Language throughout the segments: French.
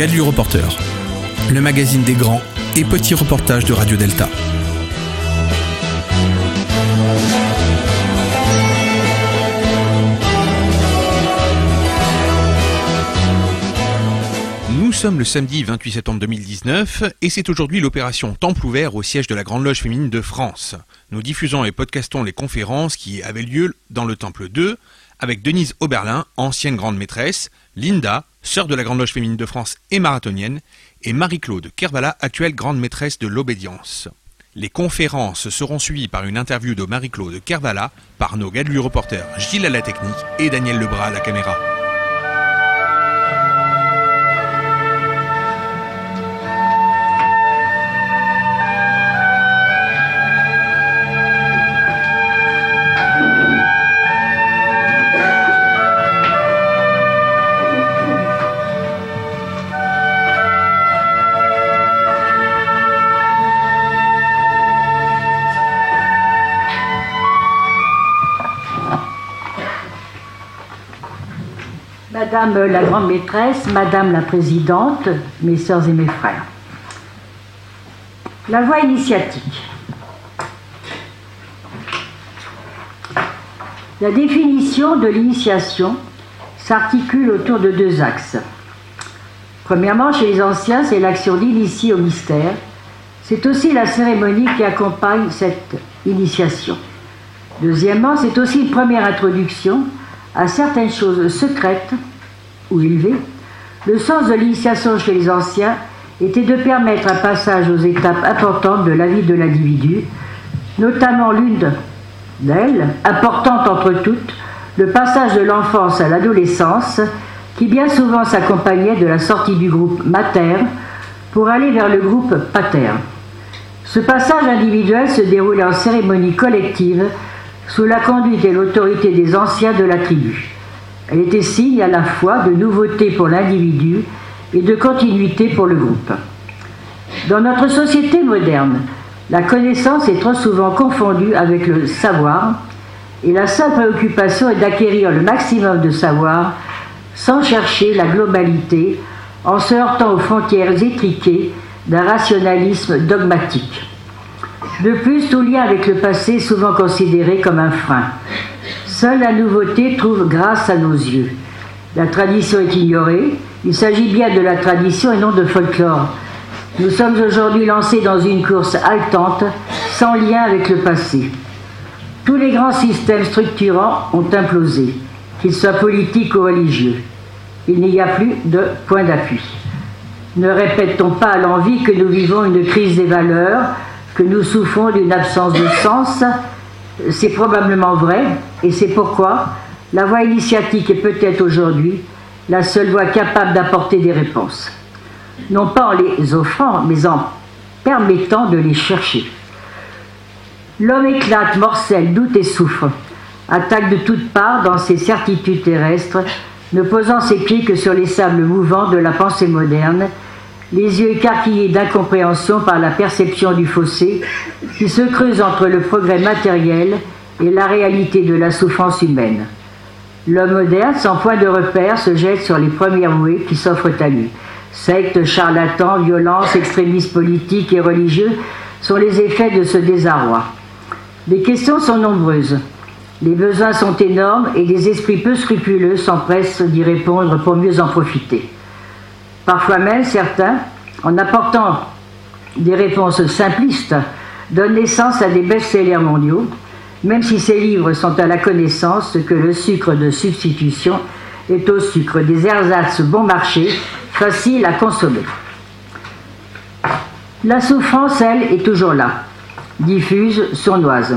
Gadu Reporter, le magazine des grands et petits reportages de Radio Delta. Nous sommes le samedi 28 septembre 2019 et c'est aujourd'hui l'opération Temple ouvert au siège de la Grande Loge féminine de France. Nous diffusons et podcastons les conférences qui avaient lieu dans le Temple 2 avec Denise Oberlin, ancienne grande maîtresse, Linda, sœur de la Grande Loge féminine de France et marathonienne, et Marie-Claude Kervala, actuelle grande maîtresse de l'obédience. Les conférences seront suivies par une interview de Marie-Claude Kervala par nos gars reporters Gilles à la technique et Daniel Lebras à la caméra. Madame la grande maîtresse, Madame la présidente, mes sœurs et mes frères. La voie initiatique. La définition de l'initiation s'articule autour de deux axes. Premièrement, chez les anciens, c'est l'action d'initier au mystère. C'est aussi la cérémonie qui accompagne cette initiation. Deuxièmement, c'est aussi une première introduction à certaines choses secrètes ou élevé, le sens de l'initiation chez les anciens était de permettre un passage aux étapes importantes de la vie de l'individu, notamment l'une d'elles, importante entre toutes, le passage de l'enfance à l'adolescence, qui bien souvent s'accompagnait de la sortie du groupe mater pour aller vers le groupe pater. Ce passage individuel se déroulait en cérémonie collective sous la conduite et l'autorité des anciens de la tribu. Elle était signe à la fois de nouveauté pour l'individu et de continuité pour le groupe. Dans notre société moderne, la connaissance est trop souvent confondue avec le savoir et la seule préoccupation est d'acquérir le maximum de savoir sans chercher la globalité en se heurtant aux frontières étriquées d'un rationalisme dogmatique. De plus, tout lien avec le passé est souvent considéré comme un frein. Seule la nouveauté trouve grâce à nos yeux. La tradition est ignorée. Il s'agit bien de la tradition et non de folklore. Nous sommes aujourd'hui lancés dans une course haletante, sans lien avec le passé. Tous les grands systèmes structurants ont implosé, qu'ils soient politiques ou religieux. Il n'y a plus de point d'appui. Ne répète-t-on pas à l'envie que nous vivons une crise des valeurs, que nous souffrons d'une absence de sens c'est probablement vrai, et c'est pourquoi la voie initiatique est peut-être aujourd'hui la seule voie capable d'apporter des réponses. Non pas en les offrant, mais en permettant de les chercher. L'homme éclate, morcelle, doute et souffre, attaque de toutes parts dans ses certitudes terrestres, ne posant ses pieds que sur les sables mouvants de la pensée moderne, les yeux écarquillés d'incompréhension par la perception du fossé qui se creuse entre le progrès matériel et la réalité de la souffrance humaine. L'homme moderne, sans point de repère, se jette sur les premières mouées qui s'offrent à lui. Sectes, charlatans, violences, extrémistes politiques et religieux sont les effets de ce désarroi. Les questions sont nombreuses. Les besoins sont énormes et des esprits peu scrupuleux s'empressent d'y répondre pour mieux en profiter. Parfois même, certains, en apportant des réponses simplistes, donnent naissance à des best-sellers mondiaux, même si ces livres sont à la connaissance que le sucre de substitution est au sucre des ersatz bon marché, facile à consommer. La souffrance, elle, est toujours là, diffuse, sournoise.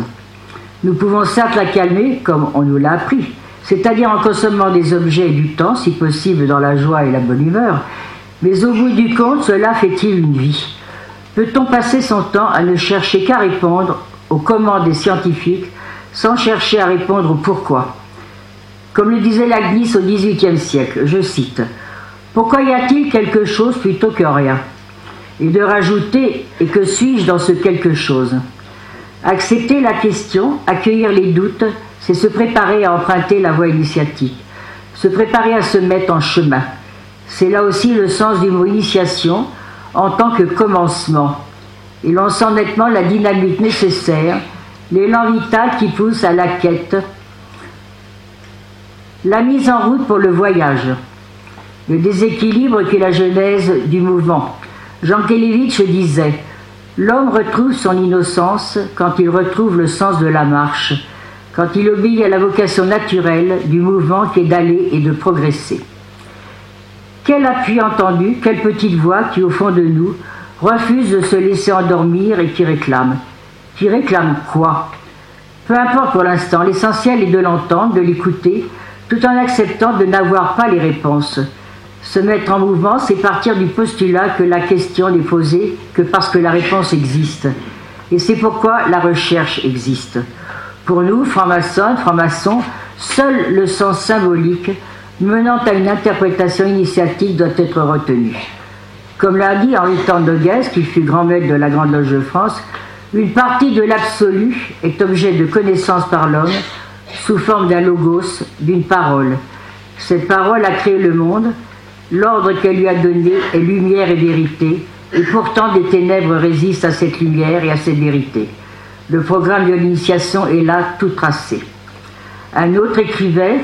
Nous pouvons certes la calmer, comme on nous l'a appris, c'est-à-dire en consommant des objets et du temps, si possible dans la joie et la bonne humeur, mais au bout du compte, cela fait-il une vie? Peut-on passer son temps à ne chercher qu'à répondre aux commandes des scientifiques sans chercher à répondre au pourquoi? Comme le disait Lagnis au XVIIIe siècle, je cite Pourquoi y a-t-il quelque chose plutôt que rien? Et de rajouter Et que suis-je dans ce quelque chose? Accepter la question, accueillir les doutes, c'est se préparer à emprunter la voie initiatique, se préparer à se mettre en chemin. C'est là aussi le sens du mot initiation en tant que commencement. Et l'on sent nettement la dynamique nécessaire, l'élan vital qui pousse à la quête, la mise en route pour le voyage, le déséquilibre qui est la genèse du mouvement. Jean Kelevitch disait L'homme retrouve son innocence quand il retrouve le sens de la marche, quand il obéit à la vocation naturelle du mouvement qui est d'aller et de progresser. Quel appui entendu, quelle petite voix qui, au fond de nous, refuse de se laisser endormir et qui réclame. Qui réclame quoi? Peu importe pour l'instant, l'essentiel est de l'entendre, de l'écouter, tout en acceptant de n'avoir pas les réponses. Se mettre en mouvement, c'est partir du postulat que la question n'est posée que parce que la réponse existe. Et c'est pourquoi la recherche existe. Pour nous, francs-maçons, francs-maçons, seul le sens symbolique menant à une interprétation initiatique doit être retenu. Comme l'a dit Henri de Guest, qui fut grand maître de la Grande Loge de France, une partie de l'absolu est objet de connaissance par l'homme sous forme d'un logos, d'une parole. Cette parole a créé le monde, l'ordre qu'elle lui a donné est lumière et vérité, et pourtant des ténèbres résistent à cette lumière et à cette vérité. Le programme de l'initiation est là tout tracé. Un autre écrivait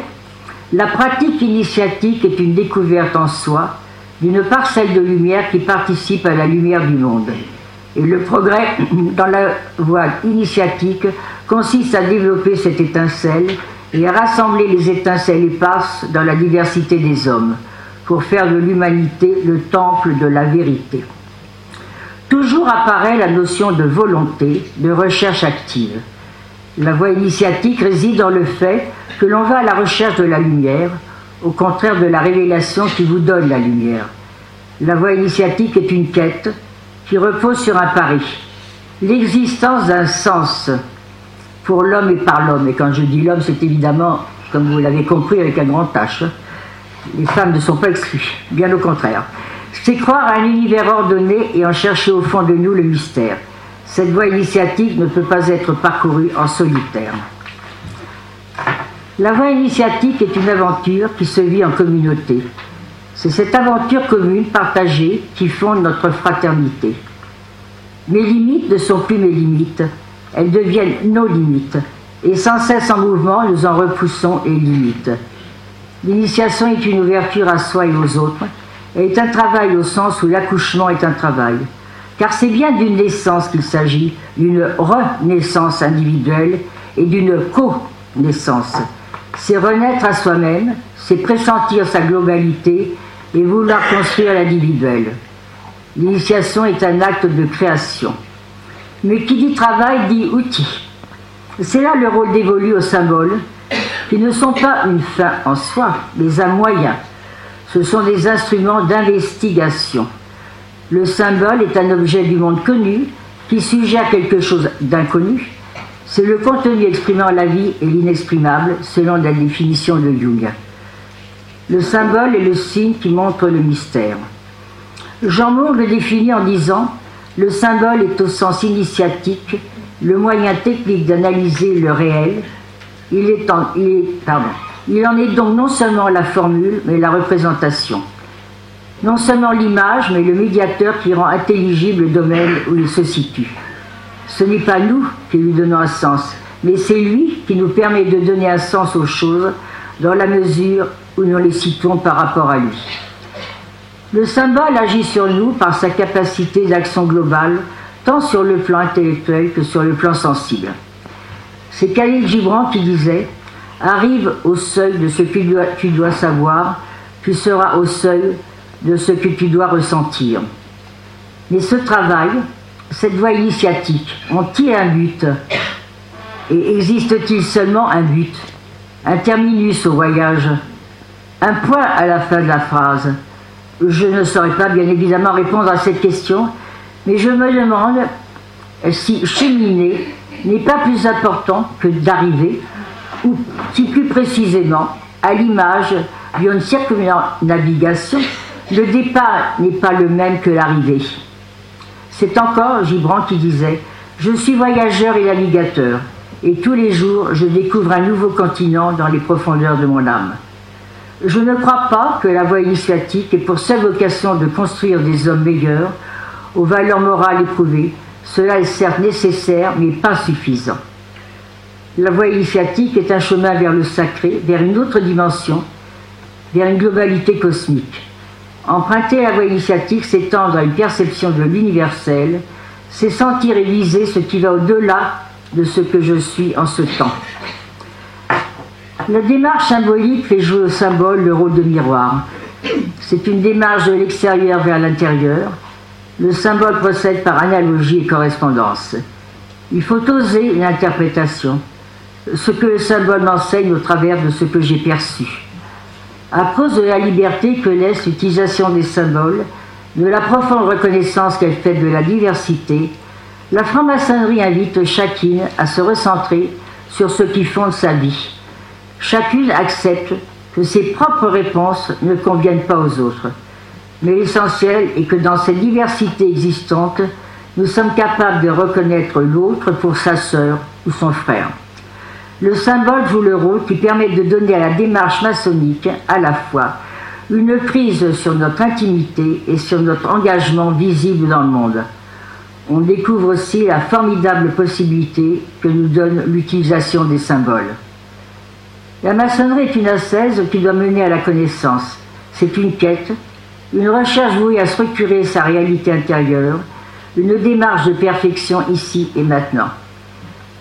La pratique initiatique est une découverte en soi d'une parcelle de lumière qui participe à la lumière du monde. Et le progrès dans la voie initiatique consiste à développer cette étincelle et à rassembler les étincelles éparses dans la diversité des hommes pour faire de l'humanité le temple de la vérité. Toujours apparaît la notion de volonté, de recherche active. La voie initiatique réside dans le fait que l'on va à la recherche de la lumière, au contraire de la révélation qui vous donne la lumière. La voie initiatique est une quête qui repose sur un pari, l'existence d'un sens pour l'homme et par l'homme. Et quand je dis l'homme, c'est évidemment, comme vous l'avez compris, avec un grand H les femmes ne sont pas exclues, bien au contraire. C'est croire à un univers ordonné et en chercher au fond de nous le mystère. Cette voie initiatique ne peut pas être parcourue en solitaire. La voie initiatique est une aventure qui se vit en communauté. C'est cette aventure commune, partagée, qui fonde notre fraternité. Mes limites ne sont plus mes limites, elles deviennent nos limites, et sans cesse en mouvement, nous en repoussons les limites. L'initiation est une ouverture à soi et aux autres, et est un travail au sens où l'accouchement est un travail. Car c'est bien d'une naissance qu'il s'agit, d'une renaissance individuelle et d'une co-naissance. C'est renaître à soi-même, c'est pressentir sa globalité et vouloir construire l'individuel. L'initiation est un acte de création. Mais qui dit travail dit outil. C'est là le rôle dévolu au symbole, qui ne sont pas une fin en soi, mais un moyen. Ce sont des instruments d'investigation. Le symbole est un objet du monde connu qui suggère quelque chose d'inconnu. C'est le contenu exprimant la vie et l'inexprimable, selon la définition de Jung. Le symbole est le signe qui montre le mystère. Jean Moore le définit en disant Le symbole est au sens initiatique le moyen technique d'analyser le réel il, est en, il en est donc non seulement la formule, mais la représentation. Non seulement l'image, mais le médiateur qui rend intelligible le domaine où il se situe. Ce n'est pas nous qui lui donnons un sens, mais c'est lui qui nous permet de donner un sens aux choses dans la mesure où nous les situons par rapport à lui. Le symbole agit sur nous par sa capacité d'action globale, tant sur le plan intellectuel que sur le plan sensible. C'est Khalil Gibran qui disait Arrive au seuil de ce que tu dois savoir, tu seras au seuil de ce que tu dois ressentir. Mais ce travail, cette voie initiatique, ont-ils un but Et existe-t-il seulement un but Un terminus au voyage Un point à la fin de la phrase Je ne saurais pas bien évidemment répondre à cette question, mais je me demande si cheminer n'est pas plus important que d'arriver, ou si plus précisément, à l'image d'une circumnavigation, le départ n'est pas le même que l'arrivée. C'est encore Gibran qui disait Je suis voyageur et navigateur, et tous les jours je découvre un nouveau continent dans les profondeurs de mon âme. Je ne crois pas que la voie initiatique ait pour seule vocation de construire des hommes meilleurs, aux valeurs morales éprouvées. Cela est certes nécessaire, mais pas suffisant. La voie initiatique est un chemin vers le sacré, vers une autre dimension, vers une globalité cosmique. Emprunter la voie initiatique, c'est tendre à une perception de l'universel, c'est sentir et viser ce qui va au-delà de ce que je suis en ce temps. La démarche symbolique fait jouer au symbole le rôle de miroir. C'est une démarche de l'extérieur vers l'intérieur. Le symbole procède par analogie et correspondance. Il faut oser une interprétation, ce que le symbole m'enseigne au travers de ce que j'ai perçu. À cause de la liberté que laisse l'utilisation des symboles, de la profonde reconnaissance qu'elle fait de la diversité, la franc-maçonnerie invite chacune à se recentrer sur ce qui fonde sa vie. Chacune accepte que ses propres réponses ne conviennent pas aux autres. Mais l'essentiel est que dans cette diversité existante, nous sommes capables de reconnaître l'autre pour sa sœur ou son frère. Le symbole joue le rôle qui permet de donner à la démarche maçonnique à la fois une prise sur notre intimité et sur notre engagement visible dans le monde. On découvre aussi la formidable possibilité que nous donne l'utilisation des symboles. La maçonnerie est une ascèse qui doit mener à la connaissance. C'est une quête, une recherche vouée à structurer sa réalité intérieure, une démarche de perfection ici et maintenant.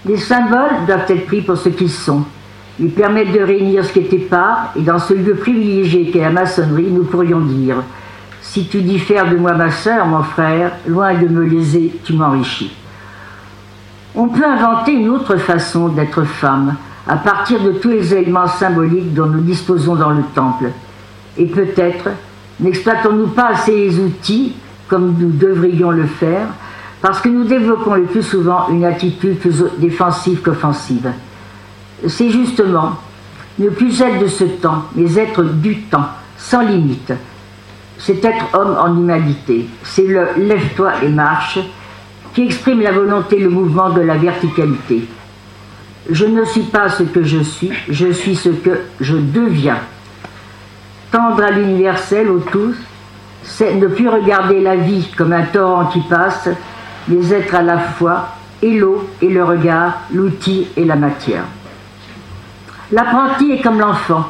Les symboles doivent être pris pour ce qu'ils sont, ils permettent de réunir ce qui n'était pas, et dans ce lieu privilégié qu'est la maçonnerie, nous pourrions dire Si tu diffères de moi, ma sœur, mon frère, loin de me léser, tu m'enrichis. On peut inventer une autre façon d'être femme, à partir de tous les éléments symboliques dont nous disposons dans le temple. Et peut-être n'exploitons-nous pas assez les outils comme nous devrions le faire, parce que nous développons le plus souvent une attitude plus défensive qu'offensive c'est justement ne plus être de ce temps, mais être du temps, sans limite. C'est être homme en humanité. C'est le lève-toi et marche qui exprime la volonté, le mouvement de la verticalité. Je ne suis pas ce que je suis, je suis ce que je deviens. Tendre à l'universel, au tous, c'est ne plus regarder la vie comme un torrent qui passe, mais être à la fois et l'eau et le regard, l'outil et la matière. L'apprenti est comme l'enfant.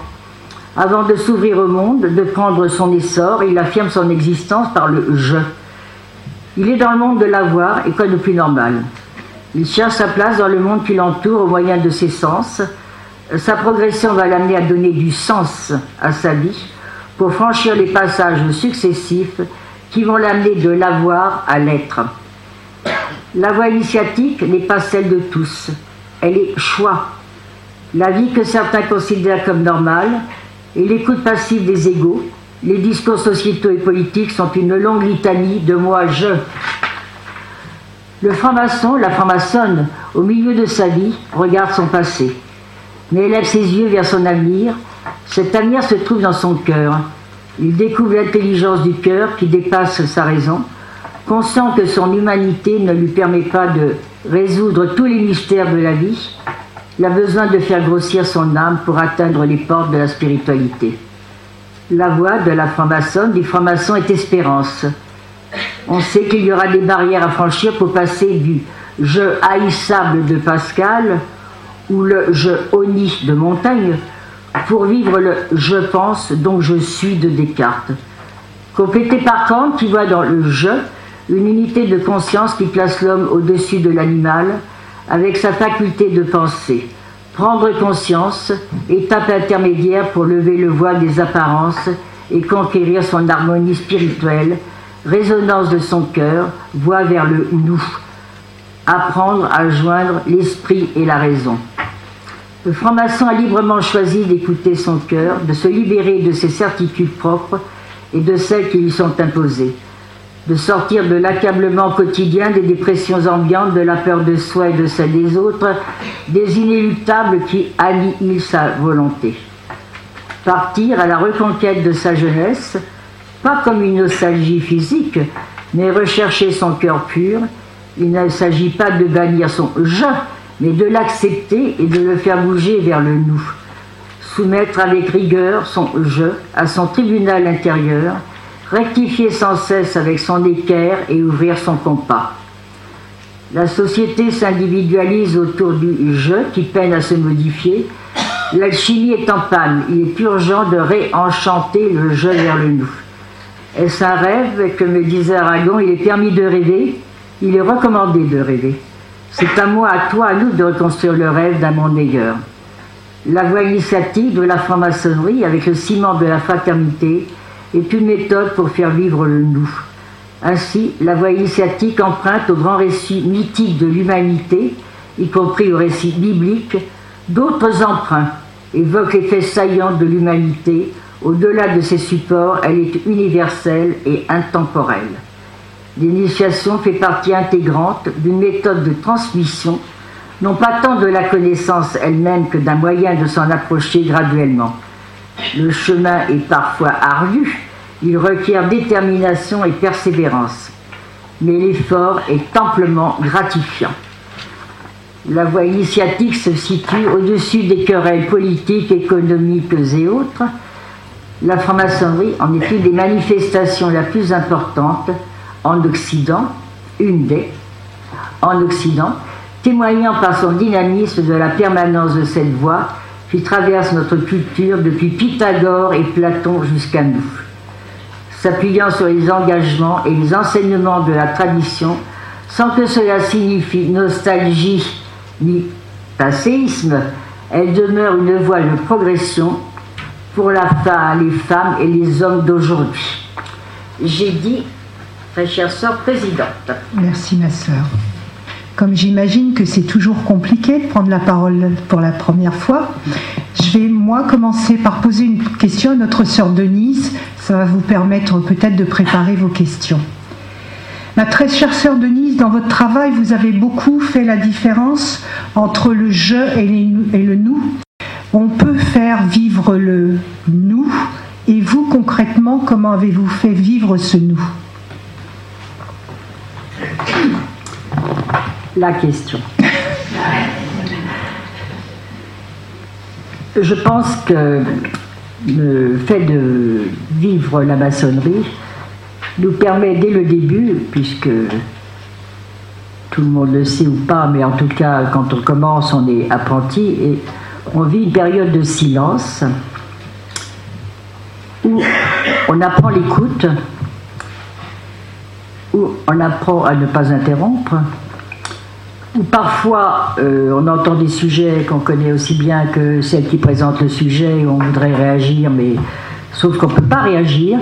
Avant de s'ouvrir au monde, de prendre son essor, il affirme son existence par le je. Il est dans le monde de l'avoir et quoi de plus normal? Il cherche sa place dans le monde qui l'entoure au moyen de ses sens. Sa progression va l'amener à donner du sens à sa vie pour franchir les passages successifs qui vont l'amener de l'avoir à l'être. La voie initiatique n'est pas celle de tous. Elle est choix. La vie que certains considèrent comme normale et l'écoute passive des égaux, les discours sociétaux et politiques sont une longue litanie de moi-je. Le franc-maçon, la franc-maçonne, au milieu de sa vie, regarde son passé, mais élève ses yeux vers son avenir. Cet avenir se trouve dans son cœur. Il découvre l'intelligence du cœur qui dépasse sa raison, conscient que son humanité ne lui permet pas de résoudre tous les mystères de la vie, il a besoin de faire grossir son âme pour atteindre les portes de la spiritualité. La voie de la franc-maçonne, du franc-maçon est espérance. On sait qu'il y aura des barrières à franchir pour passer du je haïssable de Pascal ou le je honni de Montaigne pour vivre le je pense donc je suis de Descartes. Complété par Kant qui voit dans le je une unité de conscience qui place l'homme au-dessus de l'animal avec sa faculté de penser. Prendre conscience, étape intermédiaire pour lever le voile des apparences et conquérir son harmonie spirituelle, résonance de son cœur, voie vers le nous. Apprendre à joindre l'esprit et la raison. Le franc-maçon a librement choisi d'écouter son cœur, de se libérer de ses certitudes propres et de celles qui lui sont imposées de sortir de l'accablement quotidien, des dépressions ambiantes, de la peur de soi et de celle des autres, des inéluctables qui annihilent sa volonté. Partir à la reconquête de sa jeunesse, pas comme une nostalgie physique, mais rechercher son cœur pur. Il ne s'agit pas de bannir son je, mais de l'accepter et de le faire bouger vers le nous. soumettre avec rigueur son jeu à son tribunal intérieur, rectifier sans cesse avec son équerre et ouvrir son compas. La société s'individualise autour du jeu qui peine à se modifier. L'alchimie est en panne. Il est urgent de réenchanter le jeu vers le nous. Est-ce un rêve que me disait Aragon Il est permis de rêver, il est recommandé de rêver. C'est à moi, à toi, à nous de reconstruire le rêve d'un monde meilleur. La voie de la franc-maçonnerie avec le ciment de la fraternité est une méthode pour faire vivre le nous. Ainsi, la voie initiatique emprunte au grand récit mythique de l'humanité, y compris au récit biblique, d'autres emprunts, évoquent les faits saillants de l'humanité. Au-delà de ses supports, elle est universelle et intemporelle. L'initiation fait partie intégrante d'une méthode de transmission, non pas tant de la connaissance elle-même que d'un moyen de s'en approcher graduellement. Le chemin est parfois ardu, il requiert détermination et persévérance, mais l'effort est amplement gratifiant. La voie initiatique se situe au-dessus des querelles politiques, économiques et autres. La franc-maçonnerie en est une des manifestations la plus importante en Occident, une des, en Occident, témoignant par son dynamisme de la permanence de cette voie qui traverse notre culture depuis Pythagore et Platon jusqu'à nous s'appuyant sur les engagements et les enseignements de la tradition, sans que cela signifie nostalgie ni passéisme, elle demeure une voie de progression pour la les femmes et les hommes d'aujourd'hui. J'ai dit, très chère sœur présidente. Merci ma sœur. Comme j'imagine que c'est toujours compliqué de prendre la parole pour la première fois, je vais moi commencer par poser une question à notre sœur Denise. Ça va vous permettre peut-être de préparer vos questions. Ma très chère sœur Denise, dans votre travail, vous avez beaucoup fait la différence entre le je et, et le nous. On peut faire vivre le nous. Et vous, concrètement, comment avez-vous fait vivre ce nous? La question. Je pense que le fait de vivre la maçonnerie nous permet dès le début, puisque tout le monde le sait ou pas, mais en tout cas quand on commence on est apprenti et on vit une période de silence où on apprend l'écoute, où on apprend à ne pas interrompre, parfois euh, on entend des sujets qu'on connaît aussi bien que celle qui présente le sujet, on voudrait réagir, mais sauf qu'on ne peut pas réagir,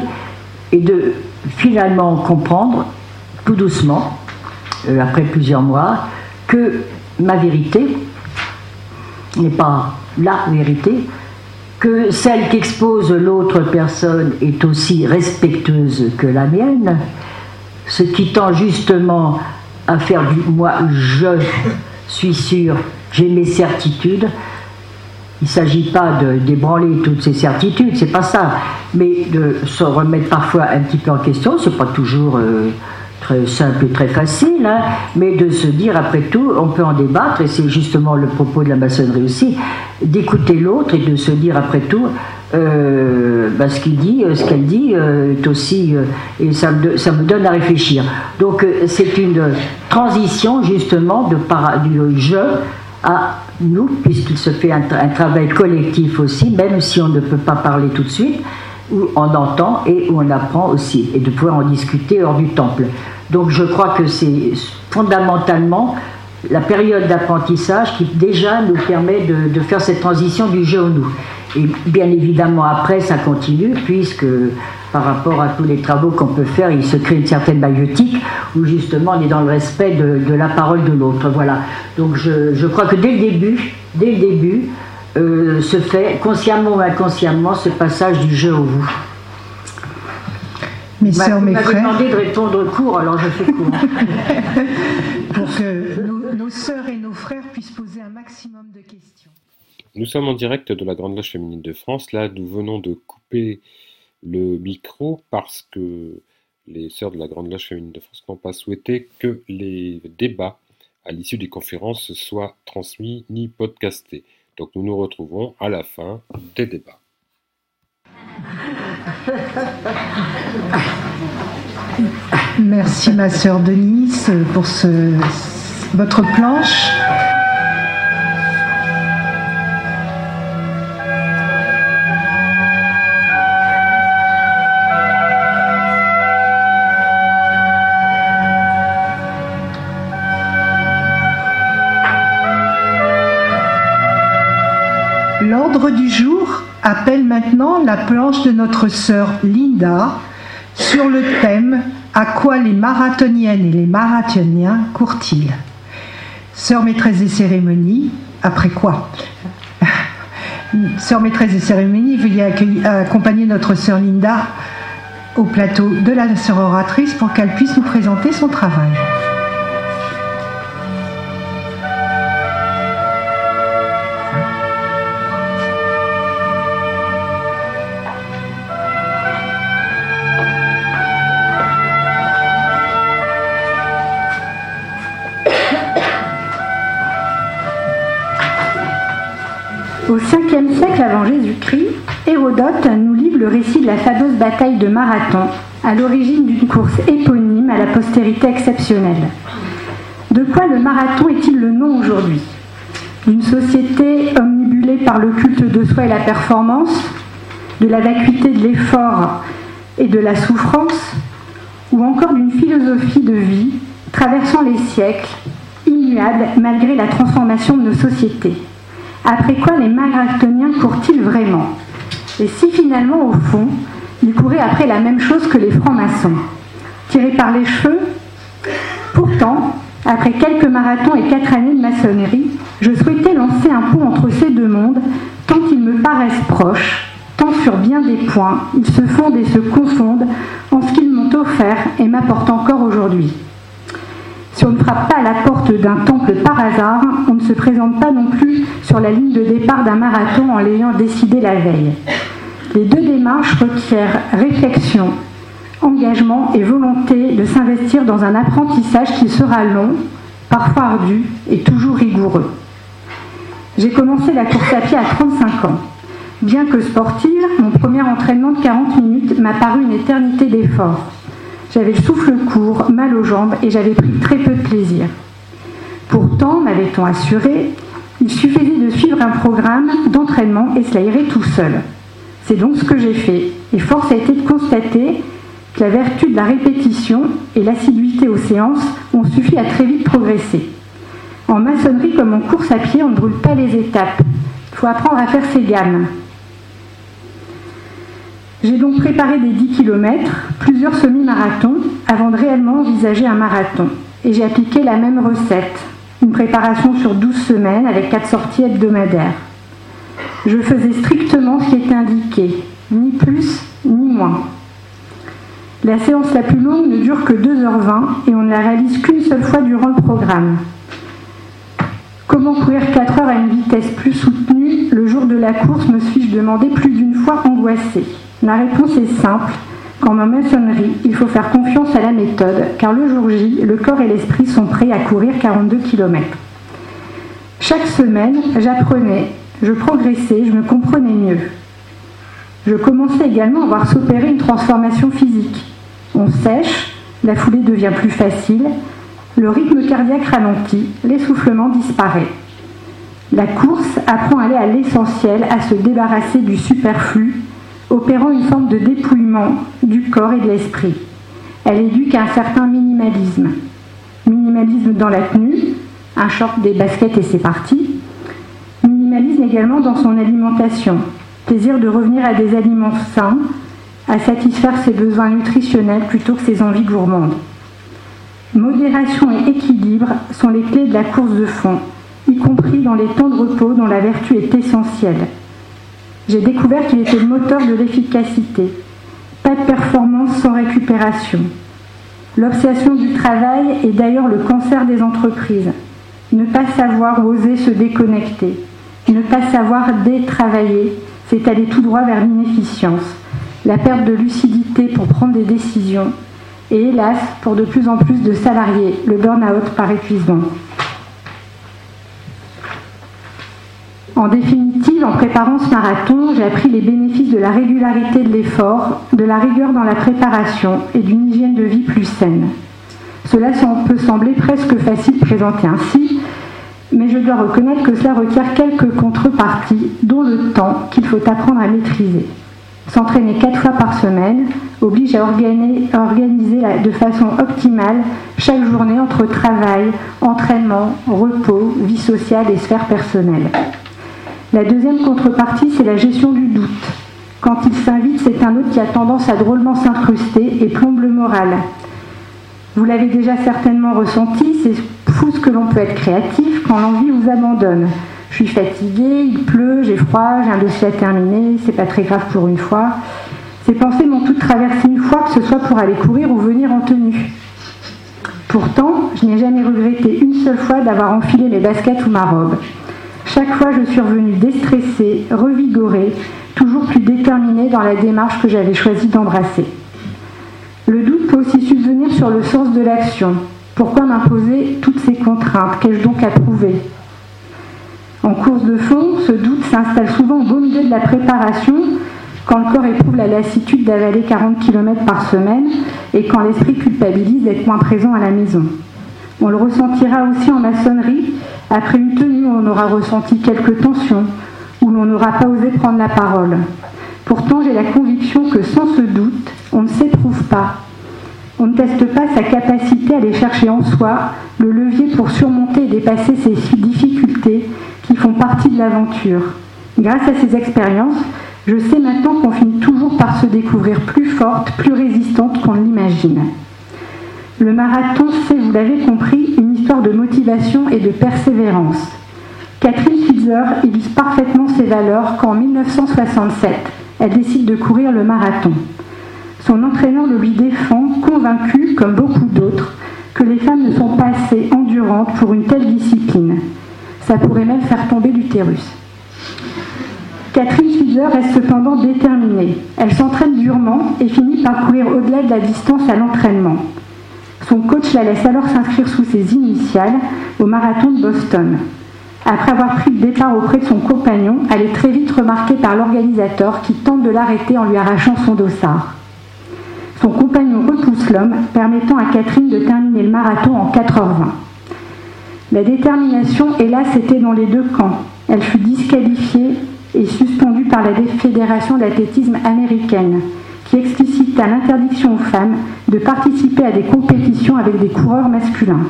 et de finalement comprendre tout doucement, euh, après plusieurs mois, que ma vérité n'est pas la vérité, que celle qu'expose l'autre personne est aussi respectueuse que la mienne, ce qui tend justement à faire du moi, je suis sûr, j'ai mes certitudes. Il ne s'agit pas de débranler toutes ces certitudes, c'est pas ça, mais de se remettre parfois un petit peu en question, c'est pas toujours euh, très simple et très facile, hein, mais de se dire après tout, on peut en débattre, et c'est justement le propos de la maçonnerie aussi, d'écouter l'autre et de se dire après tout, euh, bah, ce qu'il dit, euh, ce qu'elle dit euh, est aussi, et ça me, donne à réfléchir. Donc c'est une transition justement de du je à nous, puisqu'il se fait un, travail collectif aussi, même si on ne peut pas parler tout de suite, où on entend et où on apprend aussi, et de pouvoir en discuter hors du temple. Donc je crois que c'est fondamentalement la période d'apprentissage qui déjà nous permet de, faire cette transition du jeu au nous. Et bien évidemment, après, ça continue, puisque par rapport à tous les travaux qu'on peut faire, il se crée une certaine maïotique où justement on est dans le respect de, la parole de l'autre. Voilà. Donc je, crois que dès le début, dès le début, euh, se fait consciemment ou inconsciemment ce passage du jeu au vous. Mes soeurs, mes frères. demandé de répondre court, alors je fais court. Pour que nos, nos sœurs et nos frères puissent poser un maximum de questions. Nous sommes en direct de la Grande Loge féminine de France. Là, nous venons de couper le micro parce que les sœurs de la Grande Loge féminine de France n'ont pas souhaité que les débats à l'issue des conférences soient transmis ni podcastés. Donc nous nous retrouvons à la fin des débats. Merci ma sœur Denise pour ce, votre planche. La planche de notre sœur Linda sur le thème À quoi les marathoniennes et les marathoniens courent-ils? Sœur maîtresse des cérémonies, après quoi Sœur maîtresse des cérémonies, veuillez accompagner notre sœur Linda au plateau de la sœur oratrice pour qu'elle puisse nous présenter son travail. Au 5e siècle avant Jésus-Christ, Hérodote nous livre le récit de la fameuse bataille de Marathon, à l'origine d'une course éponyme à la postérité exceptionnelle. De quoi le marathon est-il le nom aujourd'hui? D'une société omnibulée par le culte de soi et la performance, de la vacuité de l'effort et de la souffrance, ou encore d'une philosophie de vie traversant les siècles, immuable malgré la transformation de nos sociétés? Après quoi les marathoniens courent-ils vraiment? Et si finalement, au fond, ils couraient après la même chose que les francs-maçons? Tirés par les cheveux? Pourtant, après quelques marathons et quatre années de maçonnerie, je souhaitais lancer un pont entre ces deux mondes, tant ils me paraissent proches, tant sur bien des points, ils se fondent et se confondent en ce qu'ils m'ont offert et m'apportent encore aujourd'hui. Si on ne frappe pas à la porte d'un temple par hasard, on ne se présente pas non plus sur la ligne de départ d'un marathon en l'ayant décidé la veille. Les deux démarches requièrent réflexion, engagement et volonté de s'investir dans un apprentissage qui sera long, parfois ardu et toujours rigoureux. J'ai commencé la course à pied à 35 ans. Bien que sportive, mon premier entraînement de 40 minutes m'a paru une éternité d'efforts. J'avais le souffle court, mal aux jambes et j'avais pris très peu de plaisir. Pourtant, m'avait-on assuré, il suffisait de suivre un programme d'entraînement et cela irait tout seul. C'est donc ce que j'ai fait et force a été de constater que la vertu de la répétition et l'assiduité aux séances ont suffi à très vite progresser. En maçonnerie comme en course à pied, on ne brûle pas les étapes. Il faut apprendre à faire ses gammes. J'ai donc préparé des 10 km, plusieurs semi-marathons, avant de réellement envisager un marathon. Et j'ai appliqué la même recette, une préparation sur 12 semaines avec 4 sorties hebdomadaires. Je faisais strictement ce qui était indiqué, ni plus ni moins. La séance la plus longue ne dure que 2h20 et on ne la réalise qu'une seule fois durant le programme. Comment courir 4 heures à une vitesse plus soutenue le jour de la course me suis-je demandé plus d'une fois angoissée La réponse est simple. Qu'en maçonnerie, il faut faire confiance à la méthode, car le jour J, le corps et l'esprit sont prêts à courir 42 km. Chaque semaine, j'apprenais, je progressais, je me comprenais mieux. Je commençais également à voir s'opérer une transformation physique. On sèche, la foulée devient plus facile, le rythme cardiaque ralentit, l'essoufflement disparaît. La course apprend à aller à l'essentiel, à se débarrasser du superflu, opérant une forme de dépouillement du corps et de l'esprit. Elle éduque à un certain minimalisme. Minimalisme dans la tenue, un short, des baskets et c'est parti. Minimalisme également dans son alimentation. Plaisir de revenir à des aliments sains, à satisfaire ses besoins nutritionnels plutôt que ses envies gourmandes. Modération et équilibre sont les clés de la course de fond, y compris dans les temps de repos dont la vertu est essentielle. J'ai découvert qu'il était le moteur de l'efficacité. Pas de performance sans récupération. L'obsession du travail est d'ailleurs le cancer des entreprises. Ne pas savoir oser se déconnecter. Ne pas savoir détravailler, c'est aller tout droit vers l'inefficience, la perte de lucidité pour prendre des décisions, et hélas, pour de plus en plus de salariés, le burn-out par épuisement. En définitive, en préparant ce marathon, j'ai appris les bénéfices de la régularité de l'effort, de la rigueur dans la préparation et d'une hygiène de vie plus saine. Cela peut sembler presque facile présenté ainsi, mais je dois reconnaître que cela requiert quelques contreparties, dont le temps qu'il faut apprendre à maîtriser. S'entraîner quatre fois par semaine oblige à organiser de façon optimale chaque journée entre travail, entraînement, repos, vie sociale et sphère personnelle. La deuxième contrepartie, c'est la gestion du doute. Quand il s'invite, c'est un autre qui a tendance à drôlement s'incruster et plombe le moral. Vous l'avez déjà certainement ressenti, c'est fou ce que l'on peut être créatif quand l'envie vous abandonne. Je suis fatiguée, il pleut, j'ai froid, j'ai un dossier à terminer, c'est pas très grave pour une fois. Ces pensées m'ont toutes traversé une fois, que ce soit pour aller courir ou venir en tenue. Pourtant, je n'ai jamais regretté une seule fois d'avoir enfilé mes baskets ou ma robe. Chaque fois, je suis revenue déstressée, revigorée, toujours plus déterminée dans la démarche que j'avais choisi d'embrasser. Le doute peut aussi subvenir sur le sens de l'action. Pourquoi m'imposer toutes ces contraintes Qu'ai-je donc à prouver En course de fond, ce doute s'installe souvent au beau milieu de la préparation, quand le corps éprouve la lassitude d'avaler 40 km par semaine et quand l'esprit culpabilise d'être moins présent à la maison. On le ressentira aussi en maçonnerie, après une tenue où on aura ressenti quelques tensions, où l'on n'aura pas osé prendre la parole. Pourtant, j'ai la conviction que sans ce doute, on ne s'éprouve pas. On ne teste pas sa capacité à aller chercher en soi le levier pour surmonter et dépasser ces difficultés qui font partie de l'aventure. Grâce à ces expériences, je sais maintenant qu'on finit toujours par se découvrir plus forte, plus résistante qu'on ne l'imagine. Le marathon, c'est, vous l'avez compris, une histoire de motivation et de persévérance. Catherine Switzer illustre parfaitement ces valeurs quand en 1967, elle décide de courir le marathon. Son entraîneur le lui défend, convaincu, comme beaucoup d'autres, que les femmes ne sont pas assez endurantes pour une telle discipline. Ça pourrait même faire tomber l'utérus. Catherine Switzer reste cependant déterminée. Elle s'entraîne durement et finit par courir au-delà de la distance à l'entraînement. Son coach la laisse alors s'inscrire sous ses initiales au marathon de Boston. Après avoir pris le départ auprès de son compagnon, elle est très vite remarquée par l'organisateur qui tente de l'arrêter en lui arrachant son dossard. Son compagnon repousse l'homme, permettant à Catherine de terminer le marathon en 4h20. La détermination, hélas, était dans les deux camps. Elle fut disqualifiée et suspendue par la Fédération d'athlétisme américaine, qui explicita l'interdiction aux femmes de participer à des compétitions avec des coureurs masculins.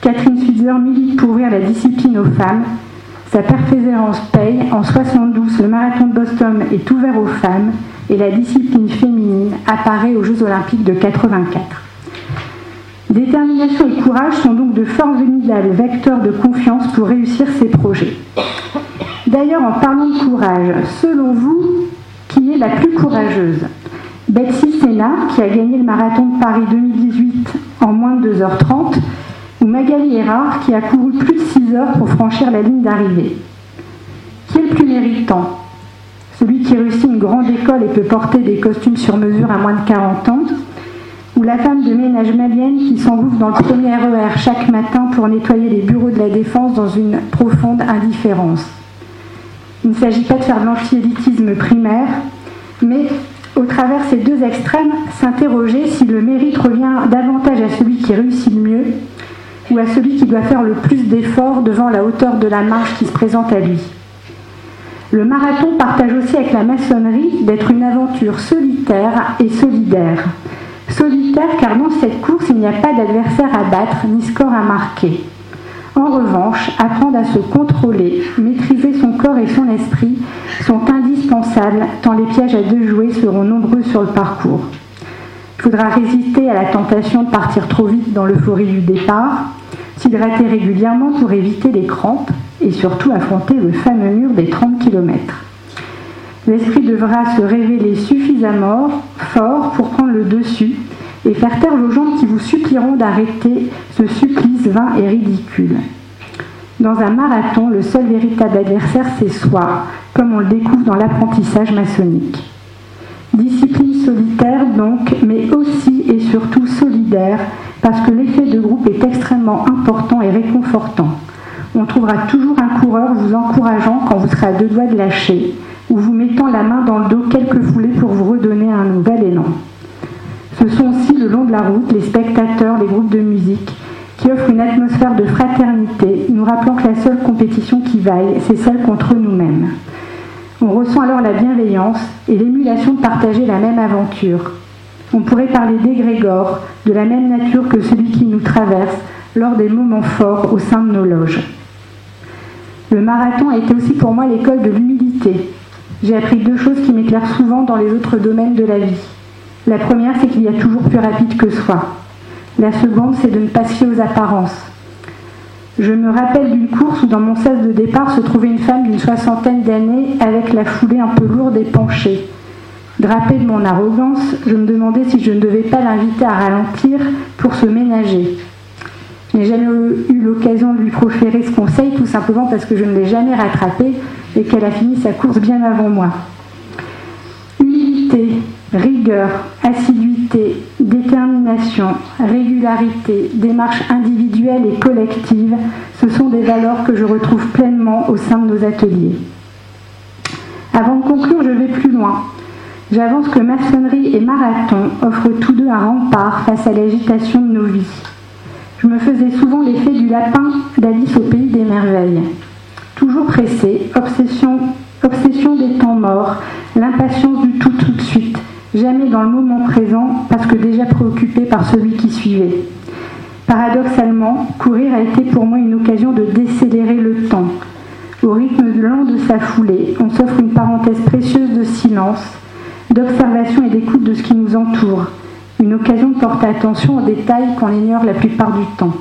Catherine Switzer milite pour ouvrir la discipline aux femmes. Sa persévérance paye. En 72, le marathon de Boston est ouvert aux femmes et la discipline féminine apparaît aux Jeux olympiques de 84. Détermination et courage sont donc de formidables vecteurs de confiance pour réussir ces projets. D'ailleurs, en parlant de courage, selon vous, la plus courageuse Betsy Senna, qui a gagné le marathon de Paris 2018 en moins de 2h30, ou Magali Erard, qui a couru plus de 6 heures pour franchir la ligne d'arrivée. Qui est le plus méritant? Celui qui réussit une grande école et peut porter des costumes sur mesure à moins de 40 ans? Ou la femme de ménage malienne qui s'engouffre dans le premier RER chaque matin pour nettoyer les bureaux de la défense dans une profonde indifférence? Il ne s'agit pas de faire de l'antiélitisme primaire, mais au travers ces deux extrêmes, s'interroger si le mérite revient davantage à celui qui réussit le mieux ou à celui qui doit faire le plus d'efforts devant la hauteur de la marche qui se présente à lui. Le marathon partage aussi avec la maçonnerie d'être une aventure solitaire et solidaire. Solitaire car dans cette course, il n'y a pas d'adversaire à battre ni score à marquer. En revanche, apprendre à se contrôler, maîtriser son corps et son esprit sont indispensables tant les pièges à deux jouets seront nombreux sur le parcours. Il faudra résister à la tentation de partir trop vite dans l'euphorie du départ, s'hydrater régulièrement pour éviter les crampes et surtout affronter le fameux mur des 30 km. L'esprit devra se révéler suffisamment fort pour prendre le dessus et faire taire vos jambes qui vous supplieront d'arrêter ce supplice vain et ridicule. Dans un marathon, le seul véritable adversaire, c'est soi, comme on le découvre dans l'apprentissage maçonnique. Discipline solitaire donc, mais aussi et surtout solidaire, parce que l'effet de groupe est extrêmement important et réconfortant. On trouvera toujours un coureur vous encourageant quand vous serez à deux doigts de lâcher, ou vous mettant la main dans le dos quelques foulées pour vous redonner un nouvel élan. Ce sont aussi le long de la route les spectateurs, les groupes de musique, qui offrent une atmosphère de fraternité, nous rappelant que la seule compétition qui vaille, c'est celle contre nous-mêmes. On ressent alors la bienveillance et l'émulation de partager la même aventure. On pourrait parler d'égrégore, de la même nature que celui qui nous traverse lors des moments forts au sein de nos loges. Le marathon a été aussi pour moi l'école de l'humilité. J'ai appris deux choses qui m'éclairent souvent dans les autres domaines de la vie. La première, c'est qu'il y a toujours plus rapide que soi. La seconde, c'est de ne pas se fier aux apparences. Je me rappelle d'une course où dans mon sas de départ se trouvait une femme d'une soixantaine d'années avec la foulée un peu lourde et penchée. Drapée de mon arrogance, je me demandais si je ne devais pas l'inviter à ralentir pour se ménager. Je n'ai jamais eu l'occasion de lui proférer ce conseil, tout simplement parce que je ne l'ai jamais rattrapée et qu'elle a fini sa course bien avant moi. Humilité, rigueur, assiduité, détermination, régularité, démarche individuelle et collective, ce sont des valeurs que je retrouve pleinement au sein de nos ateliers. Avant de conclure, je vais plus loin. J'avance que maçonnerie et marathon offrent tous deux un rempart face à l'agitation de nos vies. Je me faisais souvent l'effet du lapin d'Alice au pays des merveilles. Toujours pressé, obsession, obsession des temps morts, l'impatience du tout tout de suite, jamais dans le moment présent parce que déjà préoccupé par celui qui suivait. Paradoxalement, courir a été pour moi une occasion de décélérer le temps. Au rythme lent de sa foulée, on s'offre une parenthèse précieuse de silence, d'observation et d'écoute de ce qui nous entoure, une occasion de porter attention aux détails qu'on ignore la plupart du temps.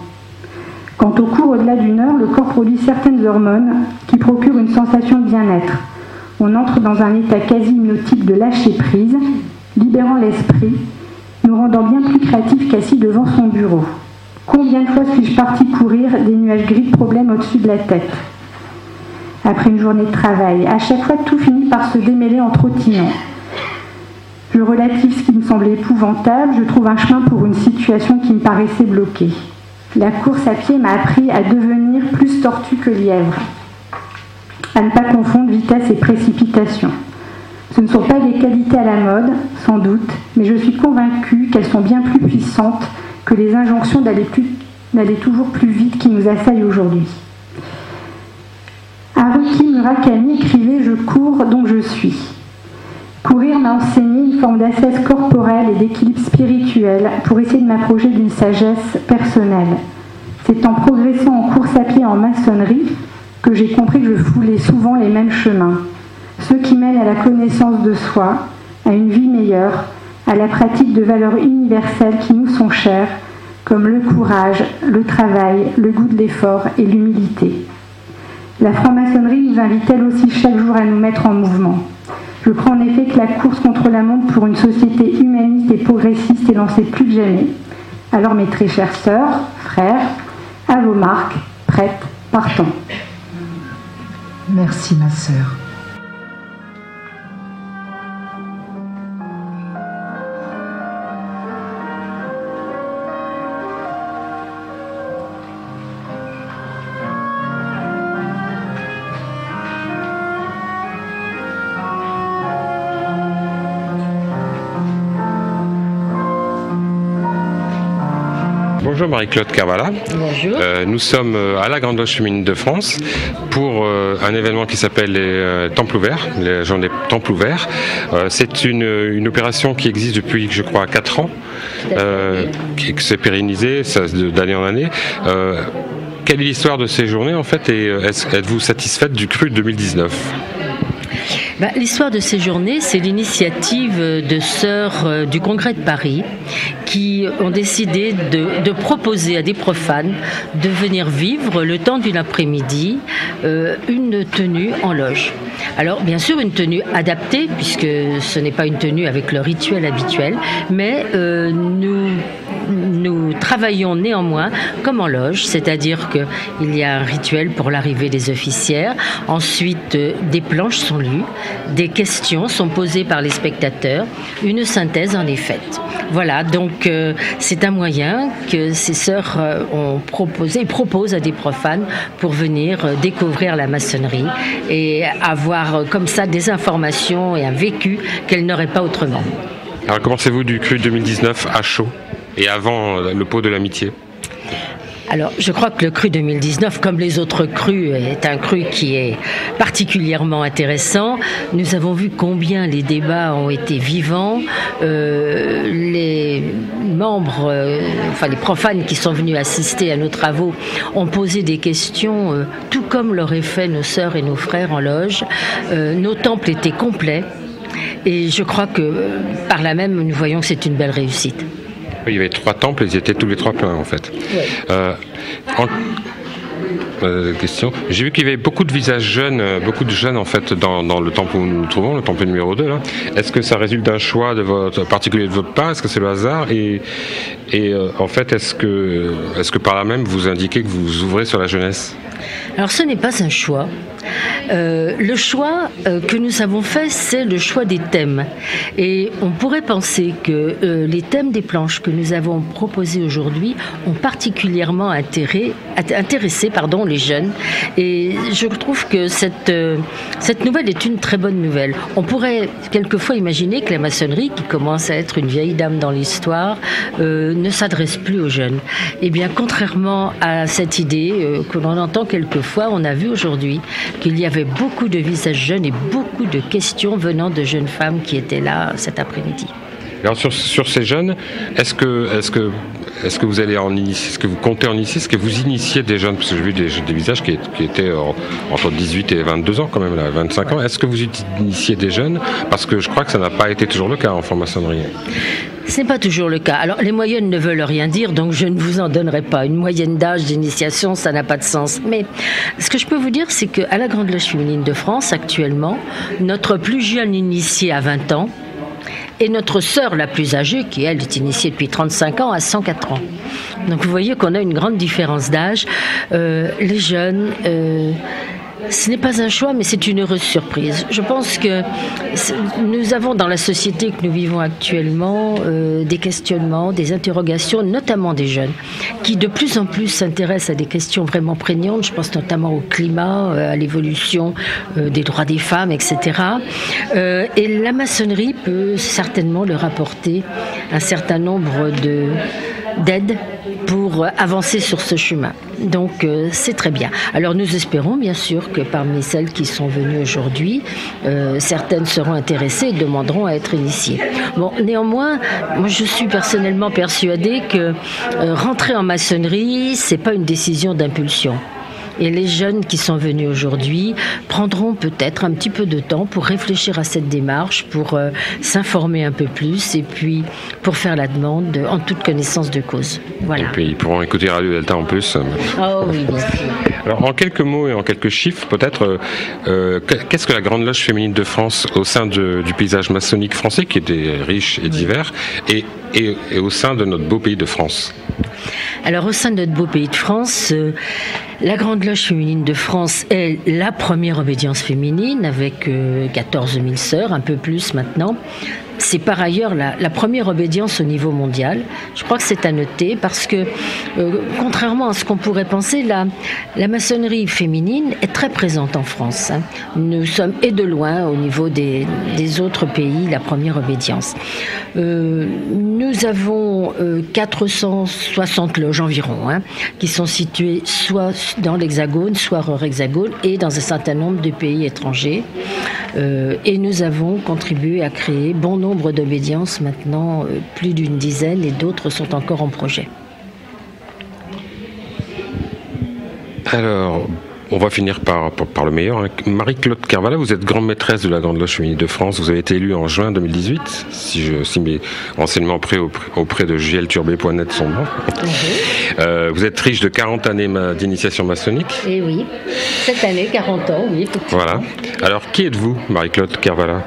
Quant au cours au-delà d'une heure, le corps produit certaines hormones qui procurent une sensation de bien-être. On entre dans un état quasi hypnotique de lâcher prise, libérant l'esprit, nous rendant bien plus créatifs qu'assis devant son bureau. Combien de fois suis-je parti courir des nuages gris de problèmes au-dessus de la tête? Après une journée de travail, à chaque fois tout finit par se démêler en trottinant. Je relative ce qui me semblait épouvantable, je trouve un chemin pour une situation qui me paraissait bloquée. La course à pied m'a appris à devenir plus tortue que lièvre, à ne pas confondre vitesse et précipitation. Ce ne sont pas des qualités à la mode, sans doute, mais je suis convaincue qu'elles sont bien plus puissantes que les injonctions d'aller toujours plus vite qui nous assaillent aujourd'hui. Haruki Murakami écrivait Je cours donc je suis. Courir m'a enseigné une forme d'assesse corporelle et d'équilibre spirituel pour essayer de m'approcher d'une sagesse personnelle. C'est en progressant en course à pied en maçonnerie que j'ai compris que je foulais souvent les mêmes chemins, ceux qui mènent à la connaissance de soi, à une vie meilleure, à la pratique de valeurs universelles qui nous sont chères, comme le courage, le travail, le goût de l'effort et l'humilité. La franc-maçonnerie nous invite elle aussi chaque jour à nous mettre en mouvement. Je crois en effet que la course contre la montre pour une société humaniste et progressiste est lancée plus que jamais. Alors mes très chères sœurs, frères, à vos marques, prêtes, partons. Merci ma sœur. Bonjour Marie-Claude Carvala. Bonjour. Euh, nous sommes euh, à la Grande Loge Féminine de France pour euh, un événement qui s'appelle les euh, Temples ouverts, les journées Temples ouverts. C'est une, une opération qui existe depuis, je crois, 4 ans, qui, qui s'est pérennisée d'année en année. Quelle est l'histoire de ces journées en fait et êtes-vous satisfaite du cru de 2019 Bah, L'histoire de ces journées, c'est l'initiative de sœurs du Congrès de Paris qui ont décidé de, proposer à des profanes de venir vivre le temps d'une après-midi euh, une tenue en loge. Alors bien sûr une tenue adaptée puisque ce n'est pas une tenue avec le rituel habituel, mais euh, nous nous travaillons néanmoins comme en loge, c'est-à-dire qu'il y a un rituel pour l'arrivée des officières. Ensuite, euh, des planches sont lues, des questions sont posées par les spectateurs, une synthèse en est faite. Voilà, donc euh, c'est un moyen que ces sœurs euh, ont proposé et proposent à des profanes pour venir découvrir la maçonnerie et avoir comme ça des informations et un vécu qu'elles n'auraient pas autrement. Alors, comment vous du cru 2019 à chaud et avant le pot de l'amitié? Alors, je crois que le cru 2019, comme les autres crus, est un cru qui est particulièrement intéressant. Nous avons vu combien les débats ont été vivants. Euh, les membres, euh, enfin les profanes qui sont venus assister à nos travaux ont posé des questions, euh, tout comme l'auraient fait nos sœurs et nos frères en loge. nos temples étaient complets. Et je crois que par là même, nous voyons que c'est une belle réussite. Il y avait trois temples, ils étaient tous les trois pleins en fait. Euh, euh, question. J'ai vu qu'il y avait beaucoup de visages jeunes, euh, beaucoup de jeunes en fait dans, le temple où nous nous trouvons, le temple numéro 2 là. Est-ce que ça résulte d'un choix de votre particulier de votre part? Est-ce que c'est le hasard? Et, et en fait, est-ce que, est-ce que par là même vous indiquez que vous ouvrez sur la jeunesse? Alors ce n'est pas un choix. Euh, le choix euh, que nous avons fait, c'est le choix des thèmes. Et on pourrait penser que euh, les thèmes des planches que nous avons proposés aujourd'hui ont particulièrement intéressé pardon, les jeunes. Et je trouve que cette, cette nouvelle est une très bonne nouvelle. On pourrait quelquefois imaginer que la maçonnerie, qui commence à être une vieille dame dans l'histoire, ne s'adresse plus aux jeunes. Eh bien, contrairement à cette idée que l'on entend quelquefois, on a vu aujourd'hui qu'il y avait beaucoup de visages jeunes et beaucoup de questions venant de jeunes femmes qui étaient là cet après-midi. Alors sur, sur, ces jeunes, est-ce que, est que, est que vous allez en initier, est-ce que vous comptez en initier, est-ce que vous initiez des jeunes, parce que j'ai vu des, visages qui, étaient entre 18 et 22 ans quand même, là, 25 ans, est-ce que vous initiez des jeunes? Parce que je crois que ça n'a pas été toujours le cas en franc-maçonnerie. Ce n'est pas toujours le cas. Alors, les moyennes ne veulent rien dire, donc je ne vous en donnerai pas. Une moyenne d'âge d'initiation, ça n'a pas de sens. Mais ce que je peux vous dire, c'est qu'à la Grande Loge féminine de France, actuellement, notre plus jeune initié à 20 ans, et notre sœur la plus âgée, qui elle est initiée depuis 35 ans, à 104 ans. Donc vous voyez qu'on a une grande différence d'âge. Euh, les jeunes, euh, ce n'est pas un choix, mais c'est une heureuse surprise. Je pense que nous avons dans la société que nous vivons actuellement euh, des questionnements, des interrogations, notamment des jeunes, qui de plus en plus s'intéressent à des questions vraiment prégnantes. Je pense notamment au climat, euh, à l'évolution euh, des droits des femmes, etc. et la maçonnerie peut certainement leur apporter un certain nombre de d'aide pour avancer sur ce chemin. Donc euh, c'est très bien. Alors nous espérons bien sûr que parmi celles qui sont venues aujourd'hui, euh, certaines seront intéressées et demanderont à être initiées. Néanmoins, moi je suis personnellement persuadée que euh, rentrer en maçonnerie, c'est pas une décision d'impulsion. Et les jeunes qui sont venus aujourd'hui prendront peut-être un petit peu de temps pour réfléchir à cette démarche, pour euh, s'informer un peu plus et puis pour faire la demande en toute connaissance de cause. Voilà. Et puis ils pourront écouter Radio Delta en plus. Oh oui, bien sûr. Alors en quelques mots et en quelques chiffres, peut-être, euh, euh, qu'est-ce que la Grande Loge féminine de France au sein du paysage maçonnique français, qui était riche et divers, et, et, au sein de notre beau pays de France alors au sein de notre beau pays de France, la Grande Loge féminine de France est la première obédience féminine avec 14 000 sœurs, un peu plus maintenant. C'est par ailleurs la, première obédience au niveau mondial. Je crois que c'est à noter parce que, euh, contrairement à ce qu'on pourrait penser, la, maçonnerie féminine est très présente en France. Hein. Nous sommes, et de loin, au niveau des, des autres pays, la première obédience. Euh, nous avons 460 euh, loges environ, hein, qui sont situées soit dans l'Hexagone, soit hors Hexagone, et dans un certain nombre de pays étrangers. et nous avons contribué à créer bon nombre nombre d'obédiences maintenant, euh, plus d'une dizaine, et d'autres sont encore en projet. Alors, on va finir par, par, le meilleur. Hein. Marie-Claude Carvala, vous êtes grande maîtresse de la Grande Loge féminine de France. Vous avez été élue en juin 2018, si, je, si mes renseignements auprès, auprès de jlturbé.net sont bons. Mhm. Euh, vous êtes riche de 40 années d'initiation maçonnique. Eh oui, cette année, 40 ans, oui. Voilà. Alors, qui êtes-vous, Marie-Claude Carvala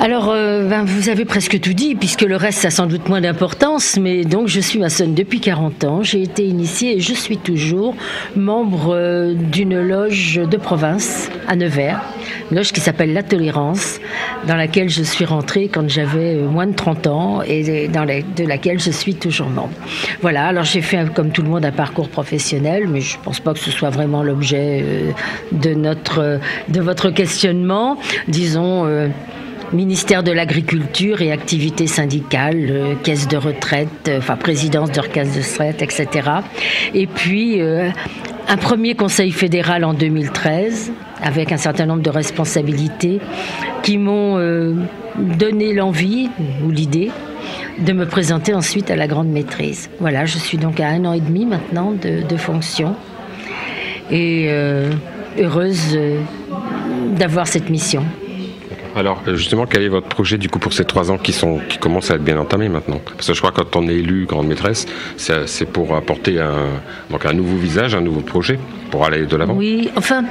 Alors, euh, ben, vous avez presque tout dit, puisque le reste a sans doute moins d'importance, mais donc je suis maçonne depuis 40 ans. J'ai été initiée et je suis toujours membre euh, d'une loge de province à Nevers, une loge qui s'appelle La Tolérance, dans laquelle je suis rentrée quand j'avais euh, moins de 30 ans et de laquelle je suis toujours membre. Voilà, alors j'ai fait, comme tout le monde, un parcours professionnel, mais je ne pense pas que ce soit vraiment l'objet de, de votre questionnement. Disons ministère de l'Agriculture et activités syndicales, euh, caisse de retraite, euh, enfin présidence de caisse de retraite, etc. Et puis euh, un premier conseil fédéral en 2013 avec un certain nombre de responsabilités qui m'ont donné l'envie ou l'idée de me présenter ensuite à la grande maîtrise. Voilà, je suis donc à un an et demi maintenant de, fonction et heureuse d'avoir cette mission. Alors justement, quel est votre projet du coup pour ces trois ans qui, sont, commencent à être bien entamés maintenant? Parce que je crois que quand on est élu grande maîtresse, c'est pour apporter un, donc nouveau visage, un nouveau projet pour aller de l'avant. Oui, enfin,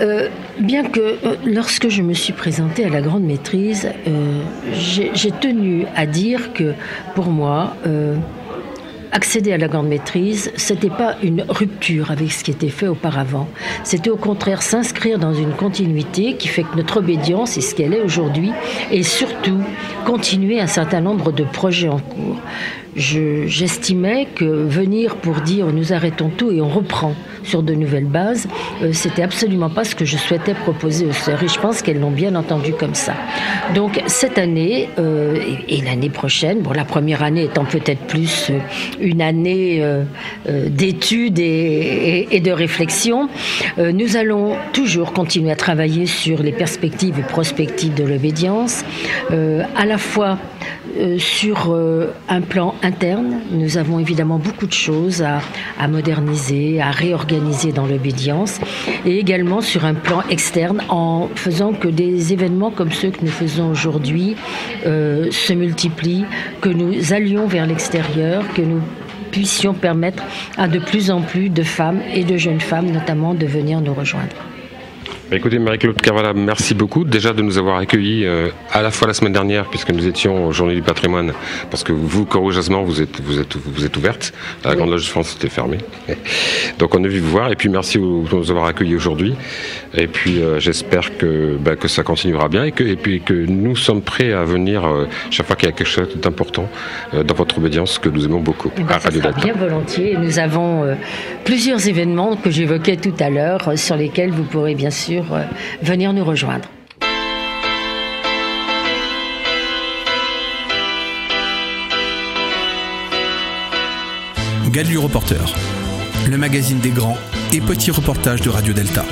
euh, bien que euh, lorsque je me suis présentée à la grande maîtrise, euh, j'ai tenu à dire que pour moi, accéder à la grande maîtrise, c'était pas une rupture avec ce qui était fait auparavant. C'était au contraire s'inscrire dans une continuité qui fait que notre obédience est ce qu'elle est aujourd'hui et surtout continuer un certain nombre de projets en cours. J'estimais que venir pour dire nous arrêtons tout et on reprend sur de nouvelles bases, euh, c'était absolument pas ce que je souhaitais proposer aux sœurs et je pense qu'elles l'ont bien entendu comme ça. Donc cette année euh, et, l'année prochaine, bon la première année étant peut-être plus euh, une année d'études et, et, de réflexion, nous allons toujours continuer à travailler sur les perspectives et prospectives de l'obédience, à la fois sur un plan interne, nous avons évidemment beaucoup de choses à, à moderniser, à réorganiser dans l'obédience et également sur un plan externe en faisant que des événements comme ceux que nous faisons aujourd'hui euh, se multiplient, que nous allions vers l'extérieur, que nous puissions permettre à de plus en plus de femmes et de jeunes femmes notamment de venir nous rejoindre. Bah, écoutez, Marie-Claude Carvala, merci beaucoup déjà de nous avoir accueillis euh, à la fois la semaine dernière, puisque nous étions au Journée du patrimoine, parce que vous, courageusement, vous êtes, vous êtes, vous êtes ouverte. La Grande Loge de France était fermée. Donc on est venu vous voir, et puis merci de nous avoir accueillis aujourd'hui. Et puis euh, j'espère que, bah, que ça continuera bien, et, que, et puis que nous sommes prêts à venir euh, chaque fois qu'il y a quelque chose d'important dans votre obédience, que nous aimons beaucoup eh ben, à Radio Bien volontiers. Nous avons plusieurs événements que j'évoquais tout à l'heure, sur lesquels vous pourrez bien sûr euh, venir nous rejoindre. Gadu Reporter, le magazine des grands et petits reportages de Radio Delta.